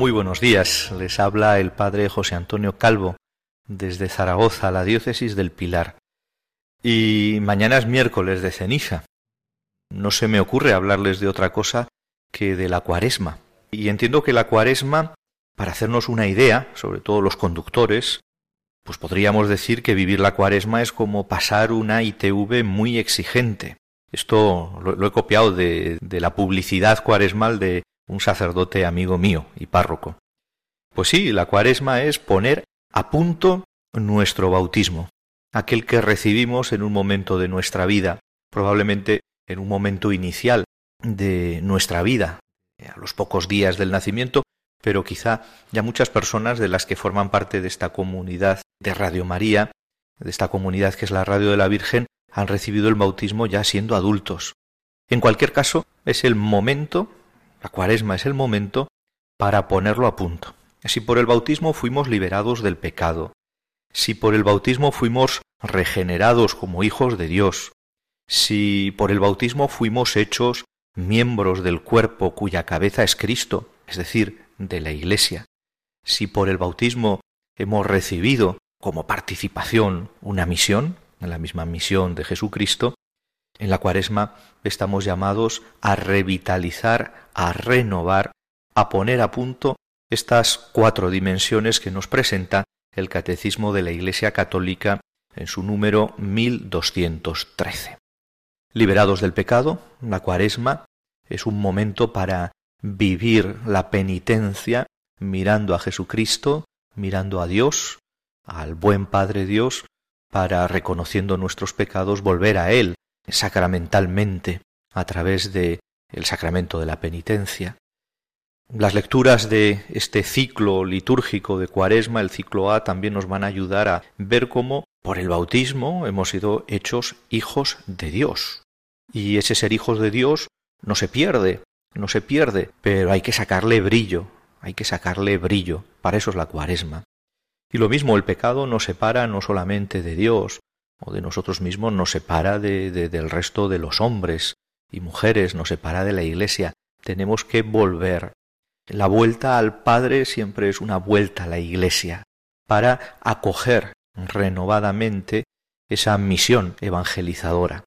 Muy buenos días, les habla el padre José Antonio Calvo desde Zaragoza, la diócesis del Pilar. Y mañana es miércoles de ceniza. No se me ocurre hablarles de otra cosa que de la cuaresma. Y entiendo que la cuaresma, para hacernos una idea, sobre todo los conductores, pues podríamos decir que vivir la cuaresma es como pasar una ITV muy exigente. Esto lo, he copiado de, la publicidad cuaresmal de un sacerdote amigo mío y párroco. Pues sí, la cuaresma es poner a punto nuestro bautismo, aquel que recibimos en un momento de nuestra vida, probablemente en un momento inicial de nuestra vida, a los pocos días del nacimiento, pero quizá ya muchas personas de las que forman parte de esta comunidad de Radio María, de esta comunidad que es la Radio de la Virgen, han recibido el bautismo ya siendo adultos. En cualquier caso, es el momento la cuaresma es el momento para ponerlo a punto. Si por el bautismo fuimos liberados del pecado, si por el bautismo fuimos regenerados como hijos de Dios, si por el bautismo fuimos hechos miembros del cuerpo cuya cabeza es Cristo, es decir, de la Iglesia, si por el bautismo hemos recibido como participación una misión, la misma misión de Jesucristo, en la cuaresma estamos llamados a revitalizar, a renovar, a poner a punto estas cuatro dimensiones que nos presenta el Catecismo de la Iglesia Católica en su número 1213. Liberados del pecado, la cuaresma es un momento para vivir la penitencia mirando a Jesucristo, mirando a Dios, al buen Padre Dios, para, reconociendo nuestros pecados, volver a Él, sacramentalmente a través de el sacramento de la penitencia. Las lecturas de este ciclo litúrgico de Cuaresma, el ciclo A, también nos van a ayudar a ver cómo por el bautismo hemos sido hechos hijos de Dios. Y ese ser hijos de Dios no se pierde, no se pierde, pero hay que sacarle brillo, hay que sacarle brillo. Para eso es la Cuaresma. Y lo mismo, el pecado nos separa no solamente de Dios, o de nosotros mismos nos separa de, del resto de los hombres y mujeres, nos separa de la Iglesia. Tenemos que volver. La vuelta al Padre siempre es una vuelta a la Iglesia para acoger renovadamente esa misión evangelizadora.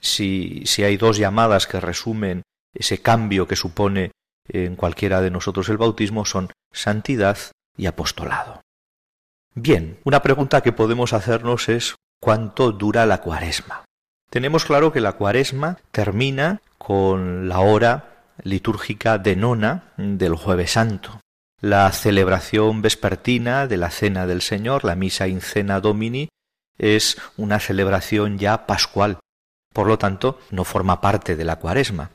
Si, si hay dos llamadas que resumen ese cambio que supone en cualquiera de nosotros el bautismo son santidad y apostolado. Bien, una pregunta que podemos hacernos es cuánto dura la cuaresma. Tenemos claro que la cuaresma termina con la hora litúrgica de nona del jueves santo. La celebración vespertina de la Cena del Señor, la Misa in Cena Domini, es una celebración ya pascual. Por lo tanto, no forma parte de la cuaresma.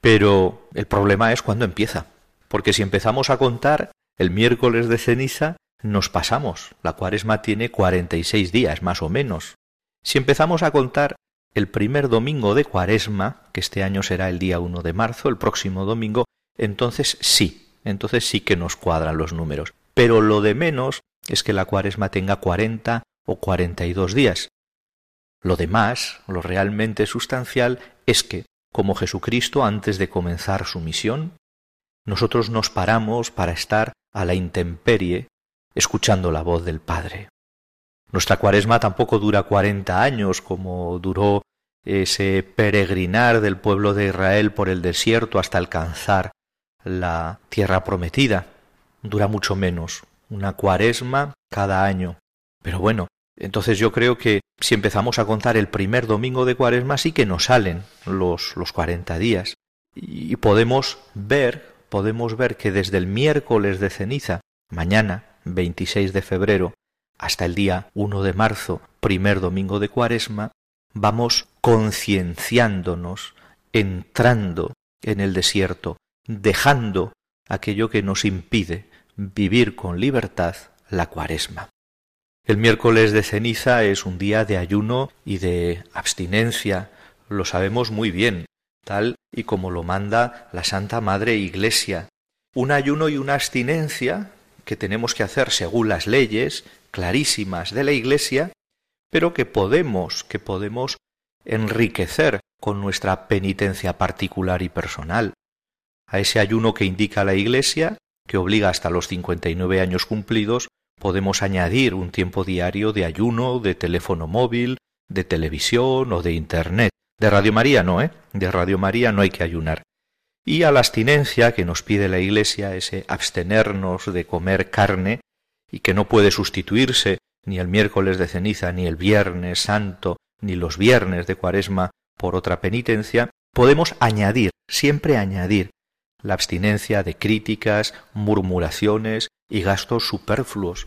Pero el problema es cuando empieza. Porque si empezamos a contar el miércoles de ceniza, nos pasamos. La cuaresma tiene cuarenta y seis días, más o menos. Si empezamos a contar el primer domingo de cuaresma, que este año será el día 1 de marzo, el próximo domingo, entonces sí, entonces sí que nos cuadran los números. Pero lo de menos es que la cuaresma tenga cuarenta o cuarenta y dos días. Lo demás, lo realmente sustancial, es que, como Jesucristo antes de comenzar su misión, nosotros nos paramos para estar a la intemperie escuchando la voz del Padre. Nuestra cuaresma tampoco dura cuarenta años como duró ese peregrinar del pueblo de Israel por el desierto hasta alcanzar la tierra prometida. Dura mucho menos, una cuaresma cada año. Pero bueno, Entonces yo creo que si empezamos a contar el primer domingo de cuaresma sí que nos salen los, los 40 días y podemos ver, podemos ver que desde el miércoles de ceniza, mañana 26 de febrero, hasta el día 1 de marzo, primer domingo de cuaresma, vamos concienciándonos, entrando en el desierto, dejando aquello que nos impide vivir con libertad la cuaresma. El miércoles de ceniza es un día de ayuno y de abstinencia, lo sabemos muy bien, tal y como lo manda la Santa Madre Iglesia. Un ayuno y una abstinencia que tenemos que hacer según las leyes clarísimas de la Iglesia, pero que podemos, que podemos enriquecer con nuestra penitencia particular y personal. A ese ayuno que indica la Iglesia, que obliga hasta los cincuenta y nueve años cumplidos, podemos añadir un tiempo diario de ayuno, de teléfono móvil, de televisión o de Internet. De Radio María no, ¿eh? De Radio María no hay que ayunar. Y a la abstinencia que nos pide la Iglesia, ese abstenernos de comer carne, y que no puede sustituirse ni el miércoles de ceniza, ni el viernes santo, ni los viernes de cuaresma por otra penitencia, podemos añadir, siempre añadir, la abstinencia de críticas, murmuraciones y gastos superfluos.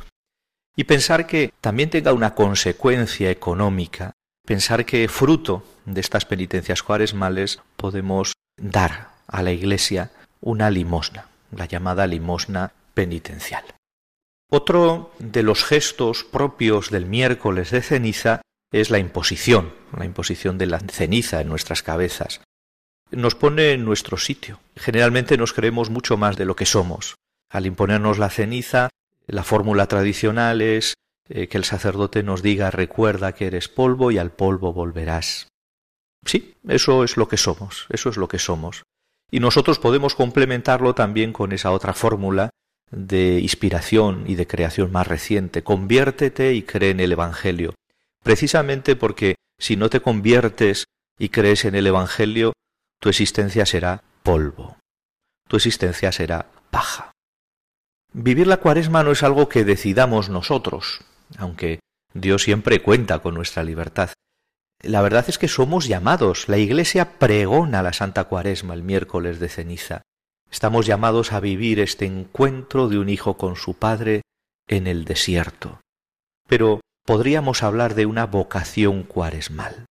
Y pensar que también tenga una consecuencia económica, pensar que fruto de estas penitencias cuaresmales podemos dar a la Iglesia una limosna, la llamada limosna penitencial. Otro de los gestos propios del miércoles de ceniza es la imposición, la imposición de la ceniza en nuestras cabezas nos pone en nuestro sitio. Generalmente nos creemos mucho más de lo que somos. Al imponernos la ceniza, la fórmula tradicional es eh, que el sacerdote nos diga recuerda que eres polvo y al polvo volverás. Sí, eso es lo que somos, eso es lo que somos. Y nosotros podemos complementarlo también con esa otra fórmula de inspiración y de creación más reciente. Conviértete y cree en el Evangelio. Precisamente porque si no te conviertes y crees en el Evangelio, tu existencia será polvo, tu existencia será paja. Vivir la cuaresma no es algo que decidamos nosotros, aunque Dios siempre cuenta con nuestra libertad. La verdad es que somos llamados. La Iglesia pregona la Santa Cuaresma el miércoles de ceniza. Estamos llamados a vivir este encuentro de un hijo con su padre en el desierto. Pero podríamos hablar de una vocación cuaresmal.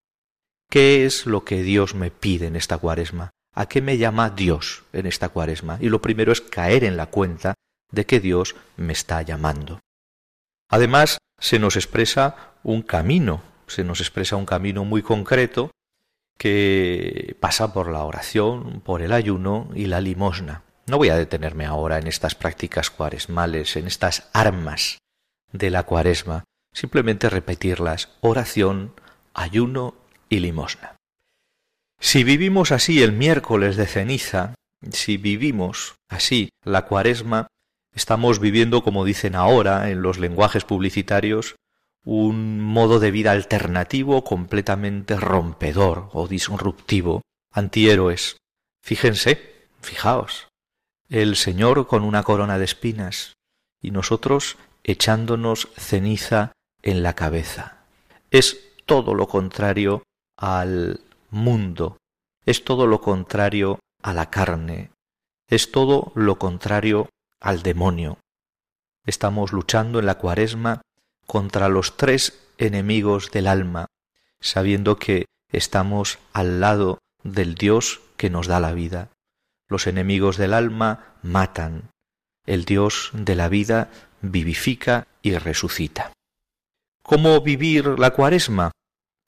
¿Qué es lo que Dios me pide en esta cuaresma? ¿A qué me llama Dios en esta cuaresma? Y lo primero es caer en la cuenta de que Dios me está llamando. Además, se nos expresa un camino, se nos expresa un camino muy concreto que pasa por la oración, por el ayuno y la limosna. No voy a detenerme ahora en estas prácticas cuaresmales, en estas armas de la cuaresma, simplemente repetirlas, oración, ayuno y limosna. Si vivimos así el miércoles de ceniza, si vivimos así la cuaresma, estamos viviendo, como dicen ahora en los lenguajes publicitarios, un modo de vida alternativo completamente rompedor o disruptivo, antihéroes. Fíjense, fijaos, el Señor con una corona de espinas y nosotros echándonos ceniza en la cabeza. Es todo lo contrario al mundo, es todo lo contrario a la carne, es todo lo contrario al demonio. Estamos luchando en la cuaresma contra los tres enemigos del alma, sabiendo que estamos al lado del Dios que nos da la vida. Los enemigos del alma matan, el Dios de la vida vivifica y resucita. ¿Cómo vivir la cuaresma?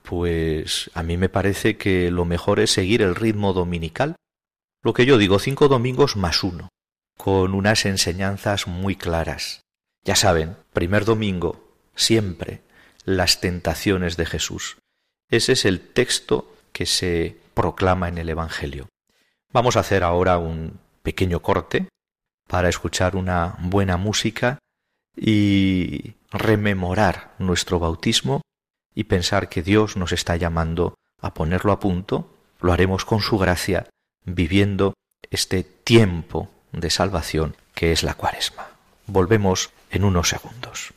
Pues a mí me parece que lo mejor es seguir el ritmo dominical. Lo que yo digo, cinco domingos más uno, con unas enseñanzas muy claras. Ya saben, primer domingo, siempre, las tentaciones de Jesús. Ese es el texto que se proclama en el Evangelio. Vamos a hacer ahora un pequeño corte para escuchar una buena música y rememorar nuestro bautismo y pensar que Dios nos está llamando a ponerlo a punto, lo haremos con su gracia, viviendo este tiempo de salvación que es la cuaresma. Volvemos en unos segundos.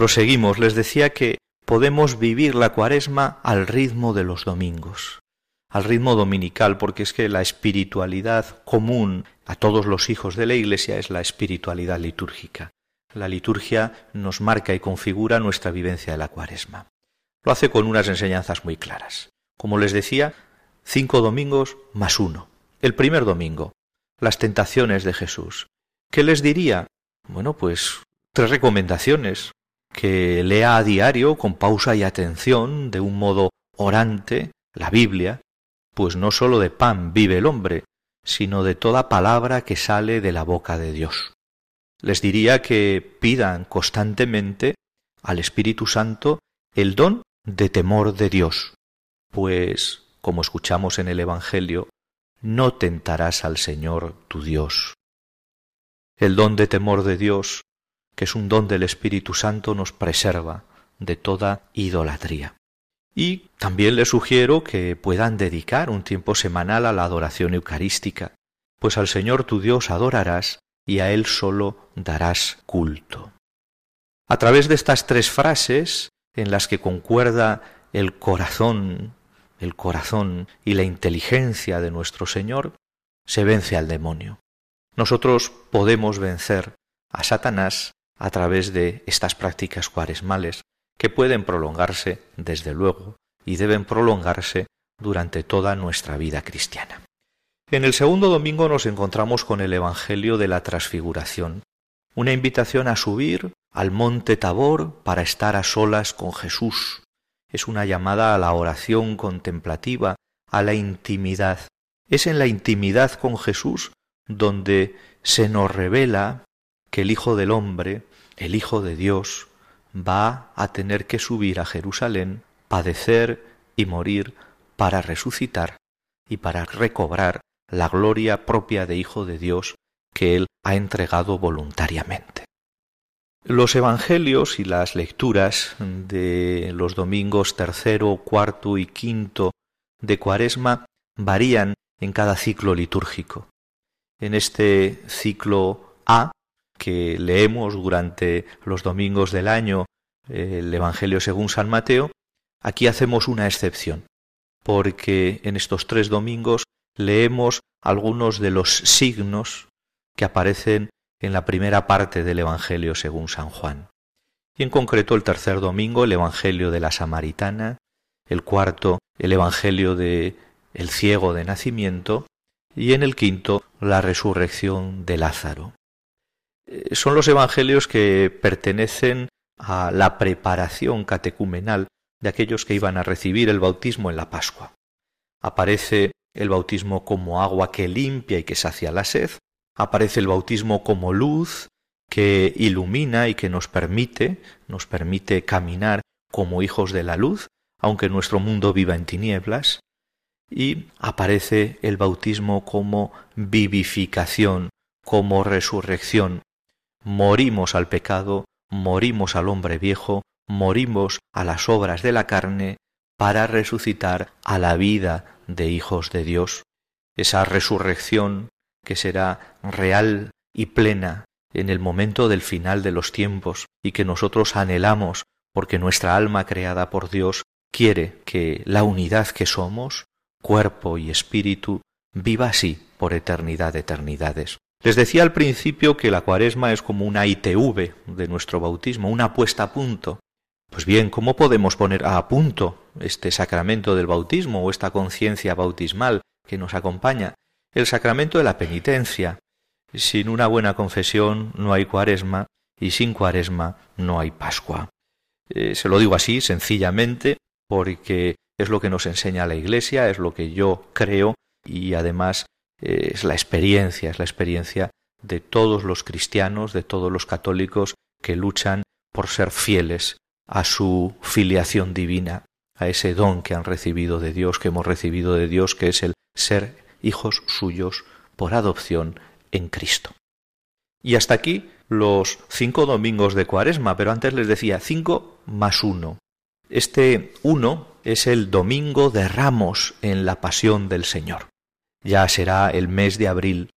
Proseguimos. Les decía que podemos vivir la cuaresma al ritmo de los domingos, al ritmo dominical, porque es que la espiritualidad común a todos los hijos de la Iglesia es la espiritualidad litúrgica. La liturgia nos marca y configura nuestra vivencia de la cuaresma. Lo hace con unas enseñanzas muy claras. Como les decía, cinco domingos más uno. El primer domingo, las tentaciones de Jesús. ¿Qué les diría? Bueno, pues tres recomendaciones que lea a diario con pausa y atención, de un modo orante, la Biblia, pues no sólo de pan vive el hombre, sino de toda palabra que sale de la boca de Dios. Les diría que pidan constantemente al Espíritu Santo el don de temor de Dios, pues, como escuchamos en el Evangelio, no tentarás al Señor tu Dios. El don de temor de Dios que es un don del Espíritu Santo, nos preserva de toda idolatría. Y también les sugiero que puedan dedicar un tiempo semanal a la adoración eucarística, pues al Señor tu Dios adorarás y a Él solo darás culto. A través de estas tres frases, en las que concuerda el corazón, el corazón y la inteligencia de nuestro Señor, se vence al demonio. Nosotros podemos vencer a Satanás a través de estas prácticas cuaresmales que pueden prolongarse, desde luego, y deben prolongarse durante toda nuestra vida cristiana. En el segundo domingo nos encontramos con el Evangelio de la Transfiguración, una invitación a subir al monte Tabor para estar a solas con Jesús. Es una llamada a la oración contemplativa, a la intimidad. Es en la intimidad con Jesús donde se nos revela que el Hijo del Hombre el Hijo de Dios va a tener que subir a Jerusalén, padecer y morir para resucitar y para recobrar la gloria propia de Hijo de Dios que Él ha entregado voluntariamente. Los Evangelios y las lecturas de los domingos tercero, cuarto y quinto de Cuaresma varían en cada ciclo litúrgico. En este ciclo A que leemos durante los domingos del año el Evangelio según San Mateo, aquí hacemos una excepción, porque en estos tres domingos leemos algunos de los signos que aparecen en la primera parte del Evangelio según San Juan. Y en concreto el tercer domingo el Evangelio de la Samaritana, el cuarto el Evangelio de el ciego de nacimiento y en el quinto la resurrección de Lázaro. Eh, son los evangelios que pertenecen a la preparación catecumenal de aquellos que iban a recibir el bautismo en la Pascua. Aparece el bautismo como agua que limpia y que sacia la sed, aparece el bautismo como luz que ilumina y que nos permite, nos permite caminar como hijos de la luz, aunque nuestro mundo viva en tinieblas, y aparece el bautismo como vivificación, como resurrección, morimos al pecado, morimos al hombre viejo, morimos a las obras de la carne para resucitar a la vida de hijos de Dios. Esa resurrección que será real y plena en el momento del final de los tiempos y que nosotros anhelamos porque nuestra alma creada por Dios quiere que la unidad que somos, cuerpo y espíritu, viva así por eternidad de eternidades. Les decía al principio que la cuaresma es como una ITV de nuestro bautismo, una puesta a punto. Pues bien, ¿cómo podemos poner a punto este sacramento del bautismo o esta conciencia bautismal que nos acompaña? El sacramento de la penitencia. Sin una buena confesión no hay cuaresma y sin cuaresma no hay Pascua. Eh, se lo digo así, sencillamente, porque es lo que nos enseña la Iglesia, es lo que yo creo y además eh, es la experiencia, es la experiencia de todos los cristianos, de todos los católicos que luchan por ser fieles a su filiación divina, a ese don que han recibido de Dios, que hemos recibido de Dios, que es el ser hijos suyos por adopción en Cristo. Y hasta aquí los cinco domingos de Cuaresma, pero antes les decía cinco más uno. Este uno es el domingo de ramos en la pasión del Señor ya será el mes de abril,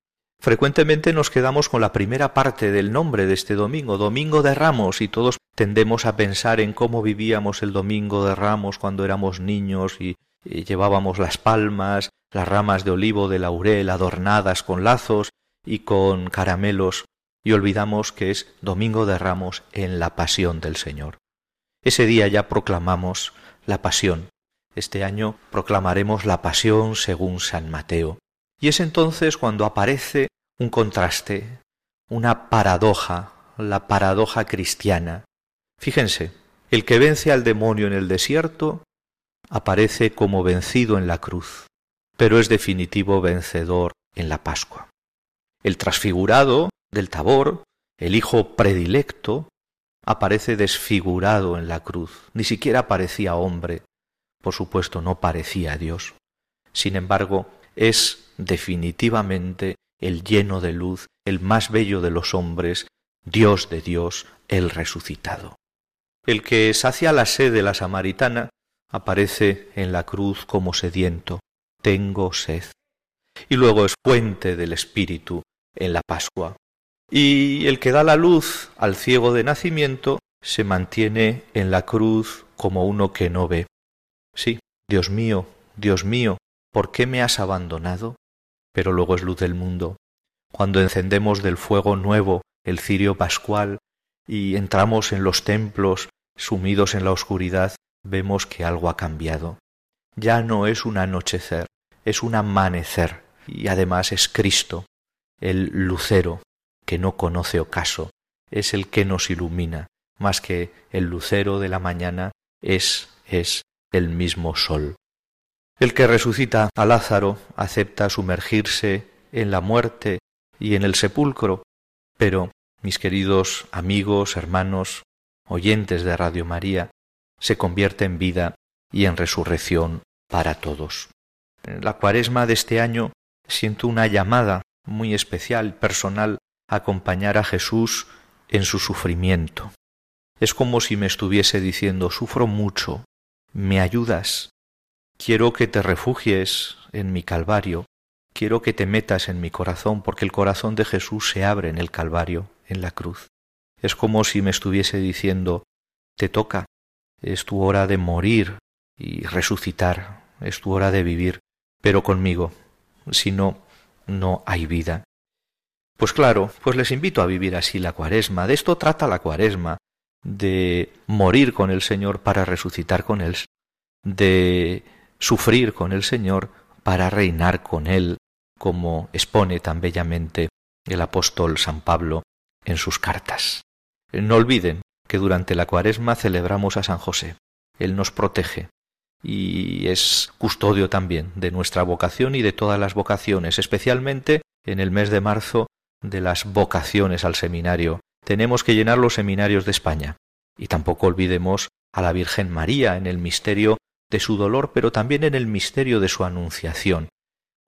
Frecuentemente nos quedamos con la primera parte del nombre de este domingo, Domingo de Ramos, y todos tendemos a pensar en cómo vivíamos el Domingo de Ramos cuando éramos niños y, llevábamos las palmas, las ramas de olivo de laurel adornadas con lazos y con caramelos, y olvidamos que es Domingo de Ramos en la pasión del Señor. Ese día ya proclamamos la pasión. Este año proclamaremos la pasión según San Mateo. Y es entonces cuando aparece un contraste, una paradoja, la paradoja cristiana. Fíjense, el que vence al demonio en el desierto aparece como vencido en la cruz, pero es definitivo vencedor en la Pascua. El transfigurado del Tabor, el hijo predilecto, aparece desfigurado en la cruz, ni siquiera parecía hombre, por supuesto no parecía Dios. Sin embargo, es definitivamente el lleno de luz, el más bello de los hombres, Dios de Dios, el resucitado. El que sacia la sed de la samaritana aparece en la cruz como sediento, tengo sed. Y luego es fuente del Espíritu en la Pascua. Y el que da la luz al ciego de nacimiento se mantiene en la cruz como uno que no ve. Sí, Dios mío, Dios mío, ¿por qué me has abandonado? pero luego es luz del mundo. Cuando encendemos del fuego nuevo el cirio pascual y entramos en los templos sumidos en la oscuridad, vemos que algo ha cambiado. Ya no es un anochecer, es un amanecer, y además es Cristo, el lucero, que no conoce ocaso, es el que nos ilumina, más que el lucero de la mañana es es el mismo sol. El que resucita a Lázaro acepta sumergirse en la muerte y en el sepulcro, pero, mis queridos amigos, hermanos, oyentes de Radio María, se convierte en vida y en resurrección para todos. En la cuaresma de este año siento una llamada muy especial, personal, a acompañar a Jesús en su sufrimiento. Es como si me estuviese diciendo, sufro mucho, ¿me ayudas? Quiero que te refugies en mi Calvario, quiero que te metas en mi corazón, porque el corazón de Jesús se abre en el Calvario, en la cruz. Es como si me estuviese diciendo, te toca, es tu hora de morir y resucitar, es tu hora de vivir, pero conmigo, si no, no hay vida. Pues claro, pues les invito a vivir así la cuaresma, de esto trata la cuaresma, de morir con el Señor para resucitar con Él, de sufrir con el Señor para reinar con Él, como expone tan bellamente el apóstol San Pablo en sus cartas. No olviden que durante la cuaresma celebramos a San José. Él nos protege y es custodio también de nuestra vocación y de todas las vocaciones, especialmente en el mes de marzo de las vocaciones al seminario. Tenemos que llenar los seminarios de España. Y tampoco olvidemos a la Virgen María en el misterio de su dolor, pero también en el misterio de su anunciación,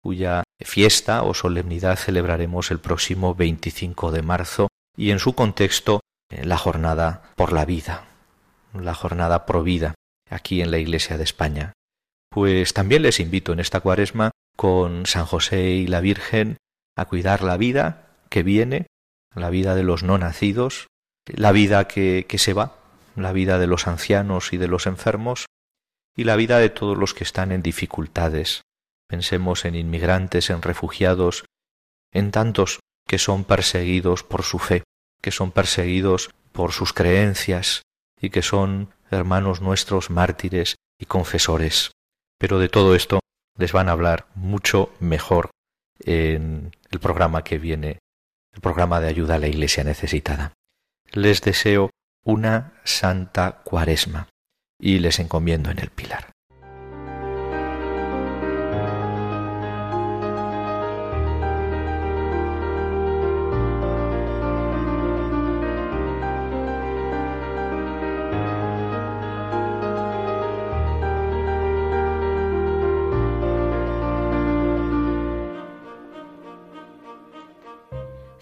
cuya fiesta o solemnidad celebraremos el próximo 25 de marzo y en su contexto la jornada por la vida, la jornada pro vida aquí en la Iglesia de España. Pues también les invito en esta cuaresma con San José y la Virgen a cuidar la vida que viene, la vida de los no nacidos, la vida que, que se va, la vida de los ancianos y de los enfermos, y la vida de todos los que están en dificultades. Pensemos en inmigrantes, en refugiados, en tantos que son perseguidos por su fe, que son perseguidos por sus creencias y que son hermanos nuestros mártires y confesores. Pero de todo esto les van a hablar mucho mejor en el programa que viene, el programa de ayuda a la Iglesia necesitada. Les deseo una santa cuaresma y les encomiendo en el pilar.